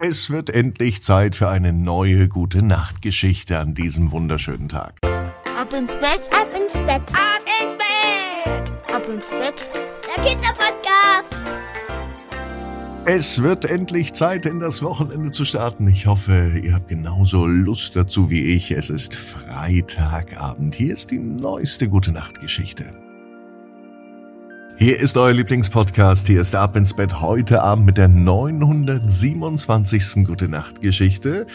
Es wird endlich Zeit für eine neue gute Nachtgeschichte an diesem wunderschönen Tag. Ab ins Bett, Ab ins Bett, ab ins Bett. ab ins Bett. Der Kinderpodcast. Es wird endlich Zeit, in das Wochenende zu starten. Ich hoffe, ihr habt genauso Lust dazu wie ich. Es ist Freitagabend. Hier ist die neueste gute Nachtgeschichte. Hier ist euer Lieblingspodcast. Hier ist Ab ins Bett heute Abend mit der 927. Gute Nacht Geschichte.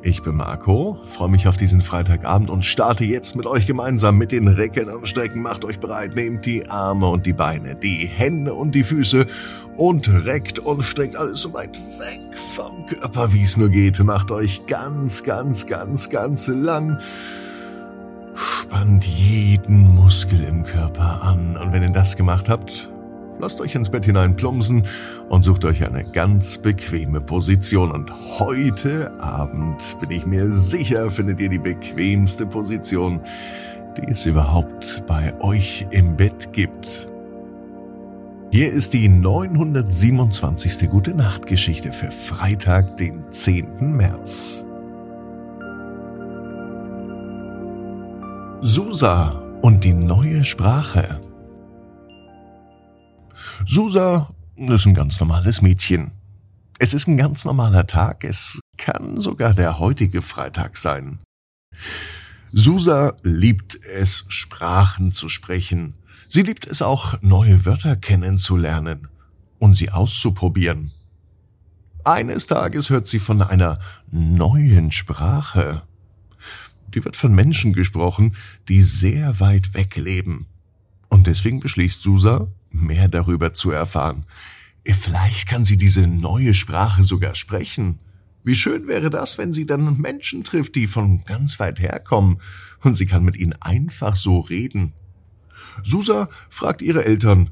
Ich bin Marco, freue mich auf diesen Freitagabend und starte jetzt mit euch gemeinsam mit den Recken und Strecken. Macht euch bereit, nehmt die Arme und die Beine, die Hände und die Füße und reckt und streckt alles so weit weg vom Körper, wie es nur geht. Macht euch ganz, ganz, ganz, ganz lang. Spannt jeden Muskel im Körper an. Und wenn ihr das gemacht habt, lasst euch ins Bett hinein plumpsen und sucht euch eine ganz bequeme Position. Und heute Abend bin ich mir sicher, findet ihr die bequemste Position, die es überhaupt bei euch im Bett gibt. Hier ist die 927. Gute Nacht Geschichte für Freitag, den 10. März. Susa und die neue Sprache. Susa ist ein ganz normales Mädchen. Es ist ein ganz normaler Tag, es kann sogar der heutige Freitag sein. Susa liebt es, Sprachen zu sprechen. Sie liebt es auch, neue Wörter kennenzulernen und sie auszuprobieren. Eines Tages hört sie von einer neuen Sprache. Die wird von Menschen gesprochen, die sehr weit weg leben. Und deswegen beschließt Susa, mehr darüber zu erfahren. Vielleicht kann sie diese neue Sprache sogar sprechen. Wie schön wäre das, wenn sie dann Menschen trifft, die von ganz weit herkommen, und sie kann mit ihnen einfach so reden. Susa fragt ihre Eltern,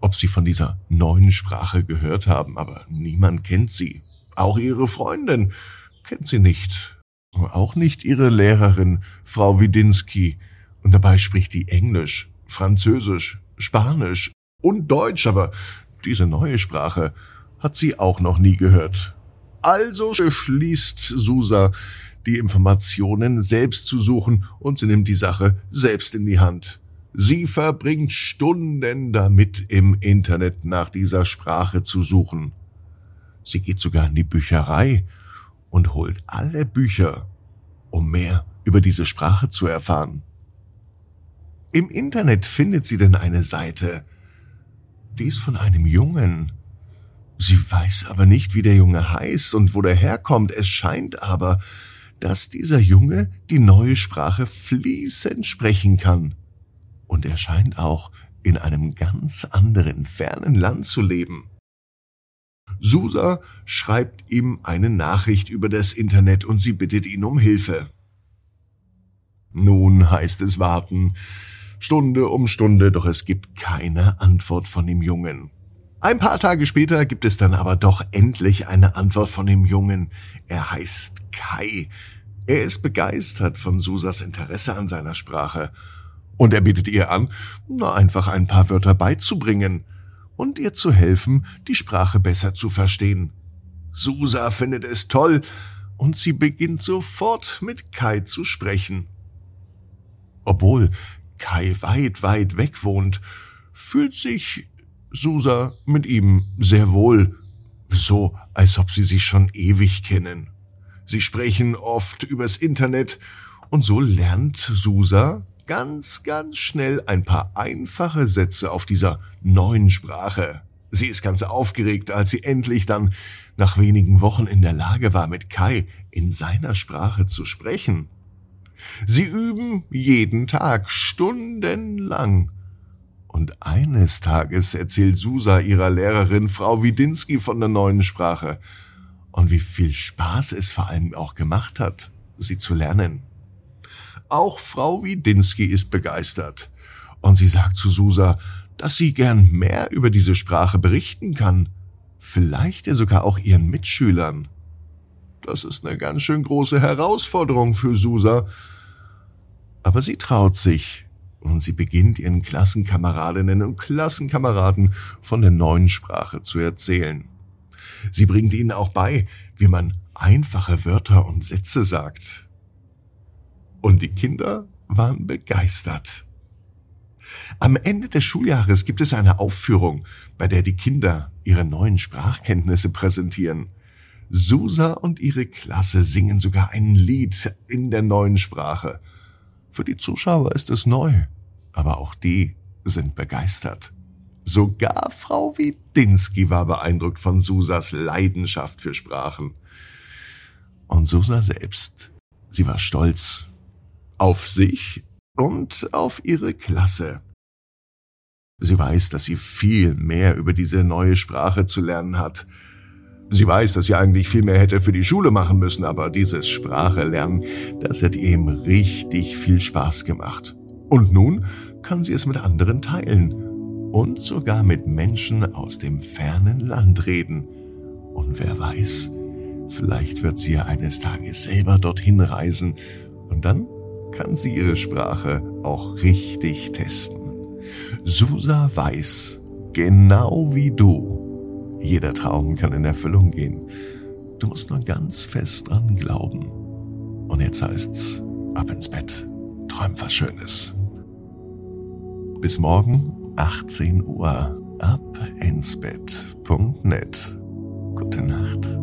ob sie von dieser neuen Sprache gehört haben, aber niemand kennt sie. Auch ihre Freundin kennt sie nicht. Auch nicht ihre Lehrerin, Frau Widinski. Und dabei spricht die Englisch, Französisch, Spanisch und Deutsch, aber diese neue Sprache hat sie auch noch nie gehört. Also beschließt Susa, die Informationen selbst zu suchen und sie nimmt die Sache selbst in die Hand. Sie verbringt Stunden damit, im Internet nach dieser Sprache zu suchen. Sie geht sogar in die Bücherei und holt alle Bücher, um mehr über diese Sprache zu erfahren. Im Internet findet sie denn eine Seite, die ist von einem Jungen. Sie weiß aber nicht, wie der Junge heißt und wo der herkommt. Es scheint aber, dass dieser Junge die neue Sprache fließend sprechen kann. Und er scheint auch in einem ganz anderen, fernen Land zu leben. Susa schreibt ihm eine Nachricht über das Internet und sie bittet ihn um Hilfe. Nun heißt es warten, Stunde um Stunde, doch es gibt keine Antwort von dem Jungen. Ein paar Tage später gibt es dann aber doch endlich eine Antwort von dem Jungen. Er heißt Kai. Er ist begeistert von Susas Interesse an seiner Sprache. Und er bietet ihr an, nur einfach ein paar Wörter beizubringen und ihr zu helfen, die Sprache besser zu verstehen. Susa findet es toll und sie beginnt sofort mit Kai zu sprechen. Obwohl Kai weit, weit weg wohnt, fühlt sich Susa mit ihm sehr wohl, so als ob sie sich schon ewig kennen. Sie sprechen oft übers Internet und so lernt Susa ganz, ganz schnell ein paar einfache Sätze auf dieser neuen Sprache. Sie ist ganz aufgeregt, als sie endlich dann nach wenigen Wochen in der Lage war, mit Kai in seiner Sprache zu sprechen. Sie üben jeden Tag stundenlang. Und eines Tages erzählt Susa ihrer Lehrerin Frau Widinski von der neuen Sprache und wie viel Spaß es vor allem auch gemacht hat, sie zu lernen. Auch Frau Widinski ist begeistert. Und sie sagt zu Susa, dass sie gern mehr über diese Sprache berichten kann. Vielleicht ja sogar auch ihren Mitschülern. Das ist eine ganz schön große Herausforderung für Susa. Aber sie traut sich und sie beginnt ihren Klassenkameradinnen und Klassenkameraden von der neuen Sprache zu erzählen. Sie bringt ihnen auch bei, wie man einfache Wörter und Sätze sagt. Und die Kinder waren begeistert. Am Ende des Schuljahres gibt es eine Aufführung, bei der die Kinder ihre neuen Sprachkenntnisse präsentieren. Susa und ihre Klasse singen sogar ein Lied in der neuen Sprache. Für die Zuschauer ist es neu, aber auch die sind begeistert. Sogar Frau Widinski war beeindruckt von Susas Leidenschaft für Sprachen. Und Susa selbst, sie war stolz auf sich und auf ihre Klasse. Sie weiß, dass sie viel mehr über diese neue Sprache zu lernen hat. Sie weiß, dass sie eigentlich viel mehr hätte für die Schule machen müssen, aber dieses Sprache lernen, das hat eben richtig viel Spaß gemacht. Und nun kann sie es mit anderen teilen und sogar mit Menschen aus dem fernen Land reden. Und wer weiß, vielleicht wird sie ja eines Tages selber dorthin reisen und dann kann sie ihre Sprache auch richtig testen. Susa weiß, genau wie du, jeder Traum kann in Erfüllung gehen. Du musst nur ganz fest dran glauben. Und jetzt heißt's, ab ins Bett, träum was Schönes. Bis morgen, 18 Uhr, ab ins Bett.net. Gute Nacht.